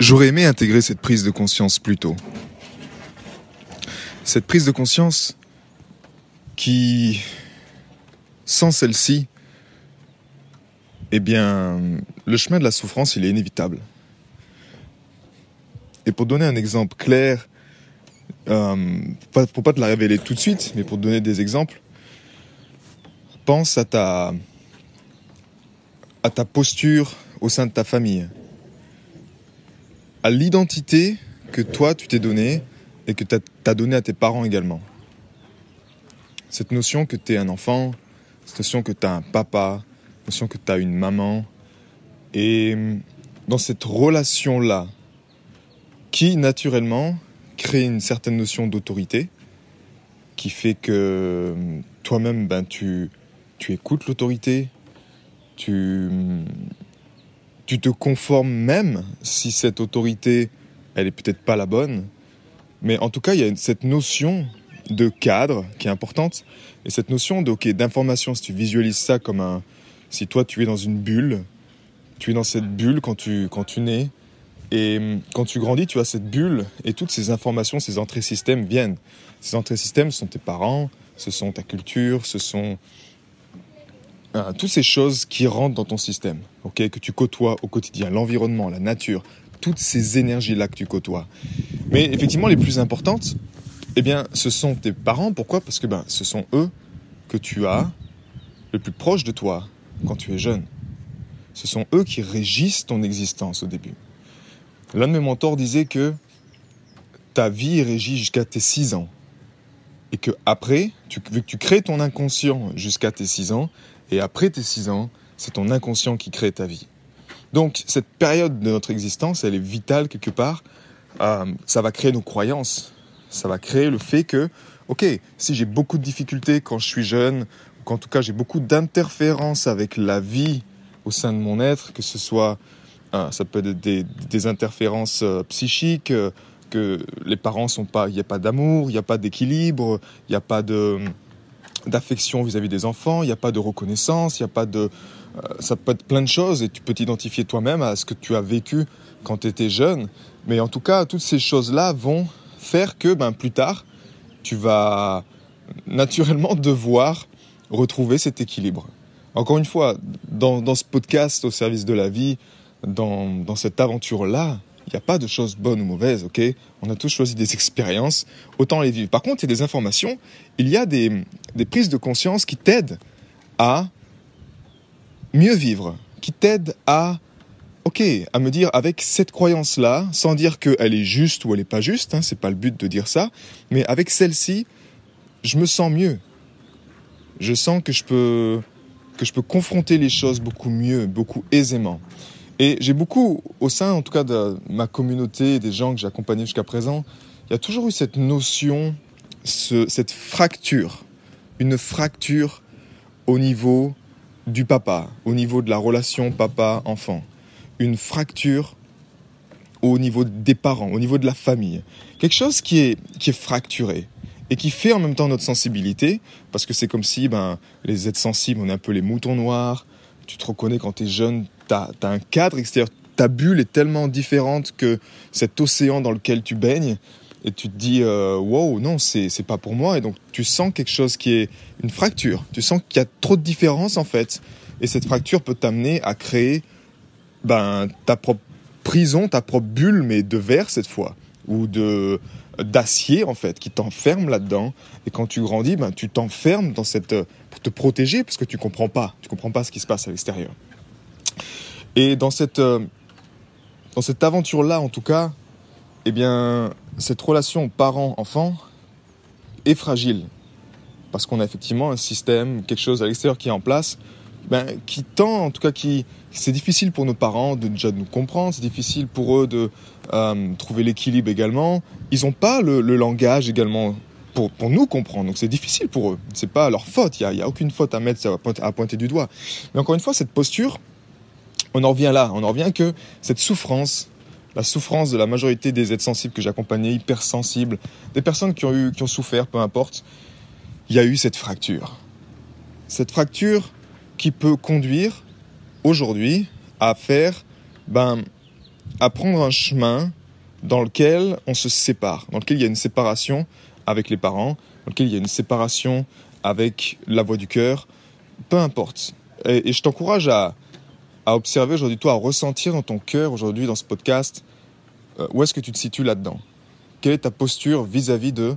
J'aurais aimé intégrer cette prise de conscience plus tôt. Cette prise de conscience qui, sans celle-ci, eh bien, le chemin de la souffrance, il est inévitable. Et pour donner un exemple clair, euh, pour pas te la révéler tout de suite, mais pour te donner des exemples, pense à ta, à ta posture au sein de ta famille à l'identité que toi tu t'es donnée et que tu as donné à tes parents également. Cette notion que tu es un enfant, cette notion que tu as un papa, cette notion que tu as une maman. Et dans cette relation-là, qui naturellement crée une certaine notion d'autorité, qui fait que toi-même, ben, tu, tu écoutes l'autorité, tu, tu te conformes même si cette autorité, elle est peut-être pas la bonne. Mais en tout cas, il y a cette notion de cadre qui est importante. Et cette notion de, d'information, si tu visualises ça comme un, si toi tu es dans une bulle, tu es dans cette bulle quand tu, quand tu nais, et quand tu grandis, tu as cette bulle, et toutes ces informations, ces entrées systèmes viennent. Ces entrées systèmes sont tes parents, ce sont ta culture, ce sont euh, toutes ces choses qui rentrent dans ton système, ok, que tu côtoies au quotidien, l'environnement, la nature, toutes ces énergies-là que tu côtoies. Mais effectivement, les plus importantes, eh bien, ce sont tes parents. Pourquoi? Parce que ben, ce sont eux que tu as le plus proche de toi quand tu es jeune. Ce sont eux qui régissent ton existence au début. L'un de mes mentors disait que ta vie est régie jusqu'à tes 6 ans. Et que après, tu, vu que tu crées ton inconscient jusqu'à tes 6 ans, et après tes 6 ans, c'est ton inconscient qui crée ta vie. Donc cette période de notre existence, elle est vitale quelque part. Euh, ça va créer nos croyances. Ça va créer le fait que, ok, si j'ai beaucoup de difficultés quand je suis jeune, ou qu'en tout cas j'ai beaucoup d'interférences avec la vie au sein de mon être, que ce soit, euh, ça peut être des, interférences euh, psychiques, que les parents sont pas, il n'y a pas d'amour, il n'y a pas d'équilibre, il n'y a pas de d'affection vis-à-vis des enfants, il n'y a pas de reconnaissance, il n'y a pas de... Euh, ça peut être plein de choses et tu peux t'identifier toi-même à ce que tu as vécu quand tu étais jeune. Mais en tout cas, toutes ces choses-là vont faire que ben, plus tard, tu vas naturellement devoir retrouver cet équilibre. Encore une fois, dans, ce podcast au service de la vie, dans, dans cette aventure-là, il n'y a pas de choses bonnes ou mauvaises, ok? On a tous choisi des expériences, autant les vivre. Par contre, il y a des informations, il y a des, prises de conscience qui t'aident à mieux vivre, qui t'aident à, ok, à me dire avec cette croyance-là, sans dire qu'elle est juste ou elle n'est pas juste, hein, c'est pas le but de dire ça, mais avec celle-ci, je me sens mieux. Je sens que je peux que je peux confronter les choses beaucoup mieux, beaucoup aisément. Et j'ai beaucoup, au sein en tout cas de ma communauté, des gens que j'ai accompagnés jusqu'à présent, il y a toujours eu cette notion, cette fracture, une fracture au niveau du papa, au niveau de la relation papa-enfant, une fracture au niveau des parents, au niveau de la famille. Quelque chose qui est, qui est fracturé et qui fait en même temps notre sensibilité, parce que c'est comme si ben, les êtres sensibles, on est un peu les moutons noirs, tu te reconnais quand tu es jeune, tu as, un cadre extérieur. Ta bulle est tellement différente que cet océan dans lequel tu baignes. Et tu te dis, euh, wow, non, c'est pas pour moi. Et donc, tu sens quelque chose qui est une fracture. Tu sens qu'il y a trop de différences, en fait. Et cette fracture peut t'amener à créer ben, ta propre prison, ta propre bulle, mais de verre cette fois. Ou de d'acier, en fait, qui t'enferme là-dedans. Et quand tu grandis, ben, tu t'enfermes dans cette. pour te protéger, parce que tu comprends pas. Tu comprends pas ce qui se passe à l'extérieur. Et dans cette, euh, dans cette aventure-là, en tout cas, eh bien, cette relation parent-enfant est fragile. Parce qu'on a effectivement un système, quelque chose à l'extérieur qui est en place, ben, qui tend, en tout cas, qui, c'est difficile pour nos parents de déjà de nous comprendre, c'est difficile pour eux de euh, trouver l'équilibre également. Ils n'ont pas le, langage également pour, pour, nous comprendre, donc c'est difficile pour eux. C'est pas leur faute, il n'y a, a, aucune faute à mettre à pointer du doigt. Mais encore une fois, cette posture, on en revient là, on en revient que cette souffrance, la souffrance de la majorité des êtres sensibles que j'ai accompagnés, hypersensibles, des personnes qui ont, eu, qui ont souffert, peu importe, il y a eu cette fracture. Cette fracture qui peut conduire aujourd'hui à faire ben, à prendre un chemin dans lequel on se sépare, dans lequel il y a une séparation avec les parents, dans lequel il y a une séparation avec la voix du cœur, peu importe. Et, je t'encourage à, observer aujourd'hui, toi, à ressentir dans ton cœur aujourd'hui, dans ce podcast, euh, où est-ce que tu te situes là-dedans? Quelle est ta posture vis-à-vis de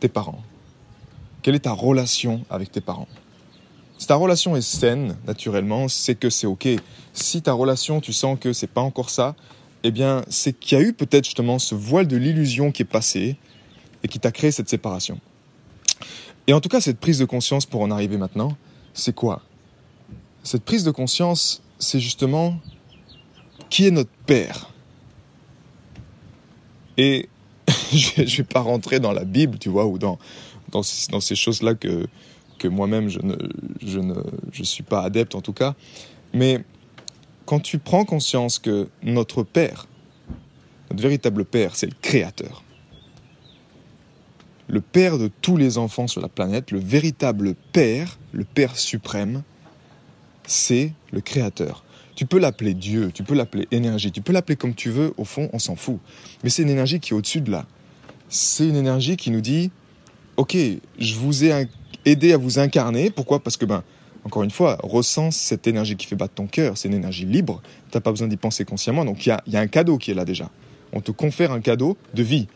tes parents? Quelle est ta relation avec tes parents? Si ta relation est saine, naturellement, c'est que c'est OK. Si ta relation, tu sens que c'est pas encore ça, eh bien, c'est qu'il y a eu peut-être justement ce voile de l'illusion qui est passé et qui t'a créé cette séparation. Et en tout cas, cette prise de conscience pour en arriver maintenant, c'est quoi? Cette prise de conscience, c'est justement qui est notre Père. Et je ne vais pas rentrer dans la Bible, tu vois, ou dans, dans, ces choses-là que, que moi-même je ne, je ne je suis pas adepte en tout cas. Mais quand tu prends conscience que notre Père, notre véritable Père, c'est le Créateur, le Père de tous les enfants sur la planète, le véritable Père, le Père suprême, c'est le Créateur. Tu peux l'appeler Dieu, tu peux l'appeler énergie, tu peux l'appeler comme tu veux, au fond, on s'en fout. Mais c'est une énergie qui est au-dessus de là. C'est une énergie qui nous dit, ok, je vous ai aidé à vous incarner. Pourquoi? Parce que, ben, encore une fois, ressens cette énergie qui fait battre ton cœur. C'est une énergie libre. Tu n'as pas besoin d'y penser consciemment. Donc, il y a un cadeau qui est là déjà. On te confère un cadeau de vie.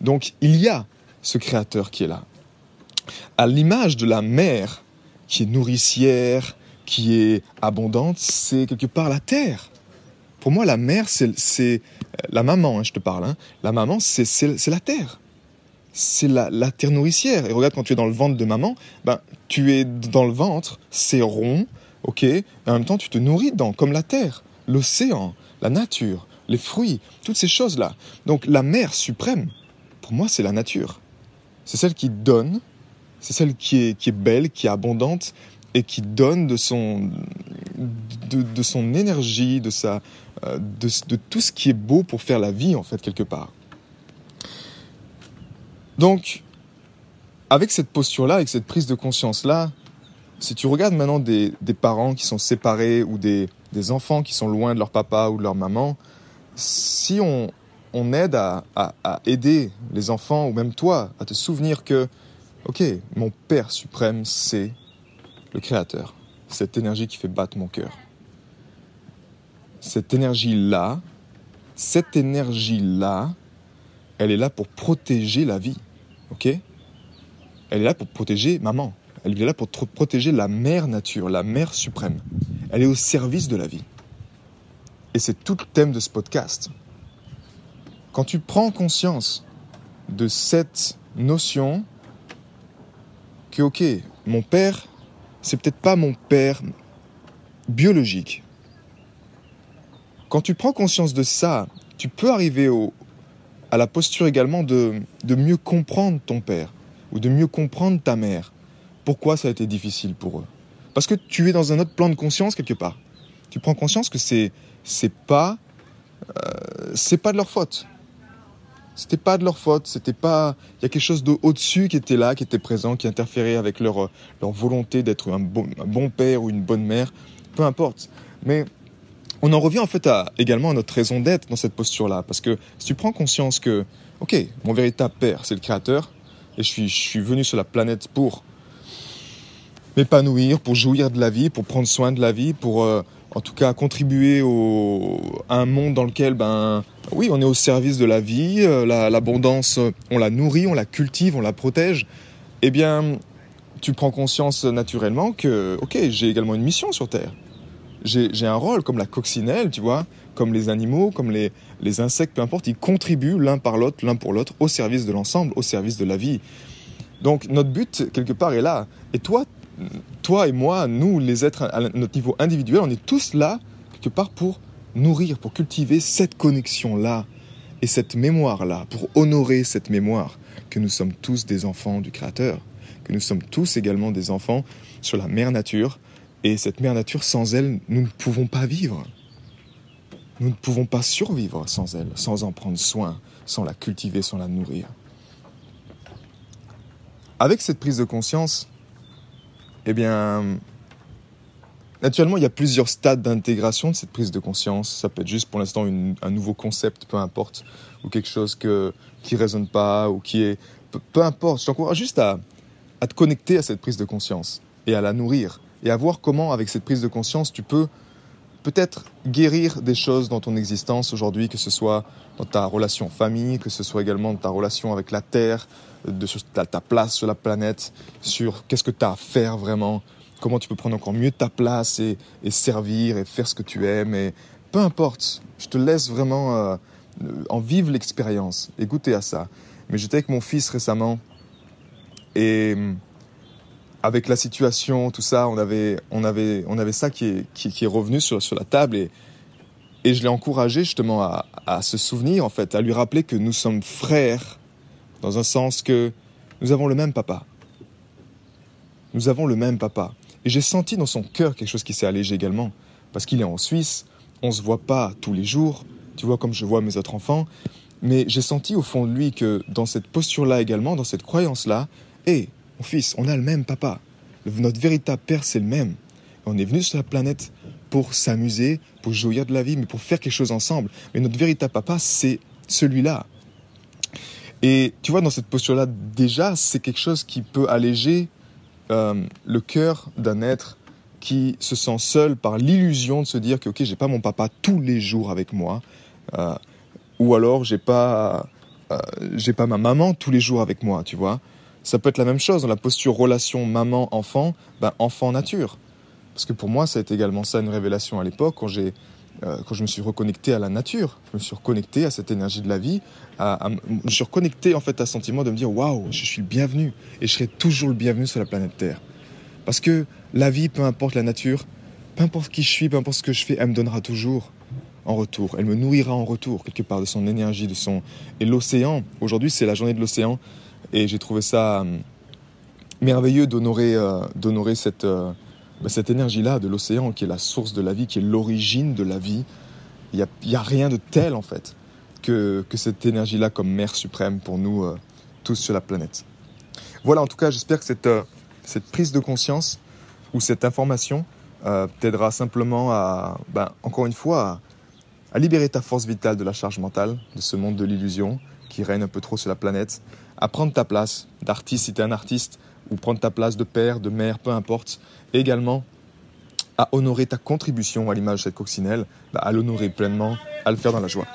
Donc, il y a ce créateur qui est là. À l'image de la mère qui est nourricière, qui est abondante, c'est quelque part la terre. Pour moi, la mère, c'est la maman, hein, je te parle. Hein. La maman, c'est la terre. C'est la, terre nourricière. Et regarde, quand tu es dans le ventre de maman, ben, tu es dans le ventre, c'est rond, ok, et en même temps, tu te nourris dedans, comme la terre, l'océan, la nature, les fruits, toutes ces choses-là. Donc, la mère suprême, pour moi, c'est la nature. C'est celle qui donne, c'est celle qui est, belle, qui est abondante et qui donne de son, de, son énergie, de, sa, euh, de tout ce qui est beau pour faire la vie, en fait, quelque part. Donc, avec cette posture-là, avec cette prise de conscience-là, si tu regardes maintenant des, parents qui sont séparés ou des, enfants qui sont loin de leur papa ou de leur maman, si on, on aide à, aider les enfants, ou même toi, à te souvenir que, ok, mon Père suprême, c'est le Créateur, cette énergie qui fait battre mon cœur. Cette énergie-là, cette énergie-là, elle est là pour protéger la vie, ok? Elle est là pour protéger maman, elle est là pour protéger la mère nature, la mère suprême. Elle est au service de la vie. Et c'est tout le thème de ce podcast. Quand tu prends conscience de cette notion que, ok, mon père, c'est peut-être pas mon père biologique. Quand tu prends conscience de ça, tu peux arriver au, à la posture également de, de mieux comprendre ton père ou de mieux comprendre ta mère. Pourquoi ça a été difficile pour eux? Parce que tu es dans un autre plan de conscience quelque part. Tu prends conscience que c'est c'est pas euh, c'est pas de leur faute. C'était pas de leur faute, c'était pas. Il y a quelque chose au-dessus qui était là, qui était présent, qui interférait avec leur, leur volonté d'être un bon, un bon père ou une bonne mère, peu importe. Mais on en revient en fait à, également à notre raison d'être dans cette posture-là. Parce que si tu prends conscience que, ok, mon véritable père, c'est le créateur, et je suis, je suis venu sur la planète pour m'épanouir, pour jouir de la vie, pour prendre soin de la vie, pour euh, en tout cas contribuer au, à un monde dans lequel, ben, oui, on est au service de la vie, euh, l'abondance, on la nourrit, on la cultive, on la protège. Eh bien, tu prends conscience naturellement que, ok, j'ai également une mission sur Terre. J'ai un rôle comme la coccinelle, tu vois, comme les animaux, comme les, les insectes, peu importe, ils contribuent l'un par l'autre, l'un pour l'autre, au service de l'ensemble, au service de la vie. Donc notre but, quelque part, est là. Et toi, toi et moi, nous, les êtres à notre niveau individuel, on est tous là, quelque part, pour nourrir, pour cultiver cette connexion-là et cette mémoire-là, pour honorer cette mémoire que nous sommes tous des enfants du Créateur, que nous sommes tous également des enfants sur la mère nature, et cette mère nature, sans elle, nous ne pouvons pas vivre. Nous ne pouvons pas survivre sans elle, sans en prendre soin, sans la cultiver, sans la nourrir. Avec cette prise de conscience, eh bien, naturellement, il y a plusieurs stades d'intégration de cette prise de conscience. Ça peut être juste pour l'instant un nouveau concept, peu importe, ou quelque chose que, qui résonne pas, ou qui est... Peu, importe, je t'encourage juste à te connecter à cette prise de conscience et à la nourrir et à voir comment, avec cette prise de conscience, tu peux peut-être guérir des choses dans ton existence aujourd'hui, que ce soit dans ta relation famille, que ce soit également dans ta relation avec la Terre, de ta, place sur la planète, sur qu'est-ce que tu as à faire vraiment, comment tu peux prendre encore mieux ta place et, servir et faire ce que tu aimes. Et peu importe, je te laisse vraiment euh, en vivre l'expérience et goûter à ça. Mais j'étais avec mon fils récemment et avec la situation, tout ça, on avait, on avait, on avait ça qui est, revenu sur, la table et, et je l'ai encouragé justement à, se souvenir, en fait, à lui rappeler que nous sommes frères, dans un sens que nous avons le même papa. Nous avons le même papa. Et j'ai senti dans son cœur quelque chose qui s'est allégé également, parce qu'il est en Suisse, on ne se voit pas tous les jours, tu vois comme je vois mes autres enfants, mais j'ai senti au fond de lui que dans cette posture-là également, dans cette croyance-là, hé, mon fils, on a le même papa. Notre véritable père, c'est le même. On est venu sur la planète pour s'amuser, pour jouir de la vie, mais pour faire quelque chose ensemble. Mais notre véritable papa, c'est celui-là. Et tu vois, dans cette posture-là, déjà, c'est quelque chose qui peut alléger euh, le cœur d'un être qui se sent seul par l'illusion de se dire que, ok, j'ai pas mon papa tous les jours avec moi, euh, ou alors j'ai pas, euh, j'ai pas ma maman tous les jours avec moi, tu vois. Ça peut être la même chose dans la posture relation maman-enfant, ben, enfant-nature. Parce que pour moi, ça a été également ça une révélation à l'époque, quand, euh, quand je me suis reconnecté à la nature. Je me suis reconnecté à cette énergie de la vie. Je me suis reconnecté en fait à ce sentiment de me dire waouh, je suis le bienvenu. Et je serai toujours le bienvenu sur la planète Terre. Parce que la vie, peu importe la nature, peu importe qui je suis, peu importe ce que je fais, elle me donnera toujours en retour. Elle me nourrira en retour, quelque part, de son énergie, de son. Et l'océan, aujourd'hui, c'est la journée de l'océan. Et j'ai trouvé ça euh, merveilleux d'honorer, euh, d'honorer cette, euh, bah, cette énergie-là de l'océan, qui est la source de la vie, qui est l'origine de la vie. Il n'y a, y a, rien de tel, en fait, que, que cette énergie-là comme mère suprême pour nous tous sur la planète. Voilà, en tout cas, j'espère que cette, cette prise de conscience ou cette information t'aidera simplement à, bah, encore une fois, à libérer ta force vitale de la charge mentale, de ce monde de l'illusion qui règne un peu trop sur la planète, à prendre ta place d'artiste si tu es un artiste, ou prendre ta place de père, de mère, peu importe. Également à honorer ta contribution à l'image de cette coccinelle, bah, à l'honorer pleinement, à le faire dans la joie.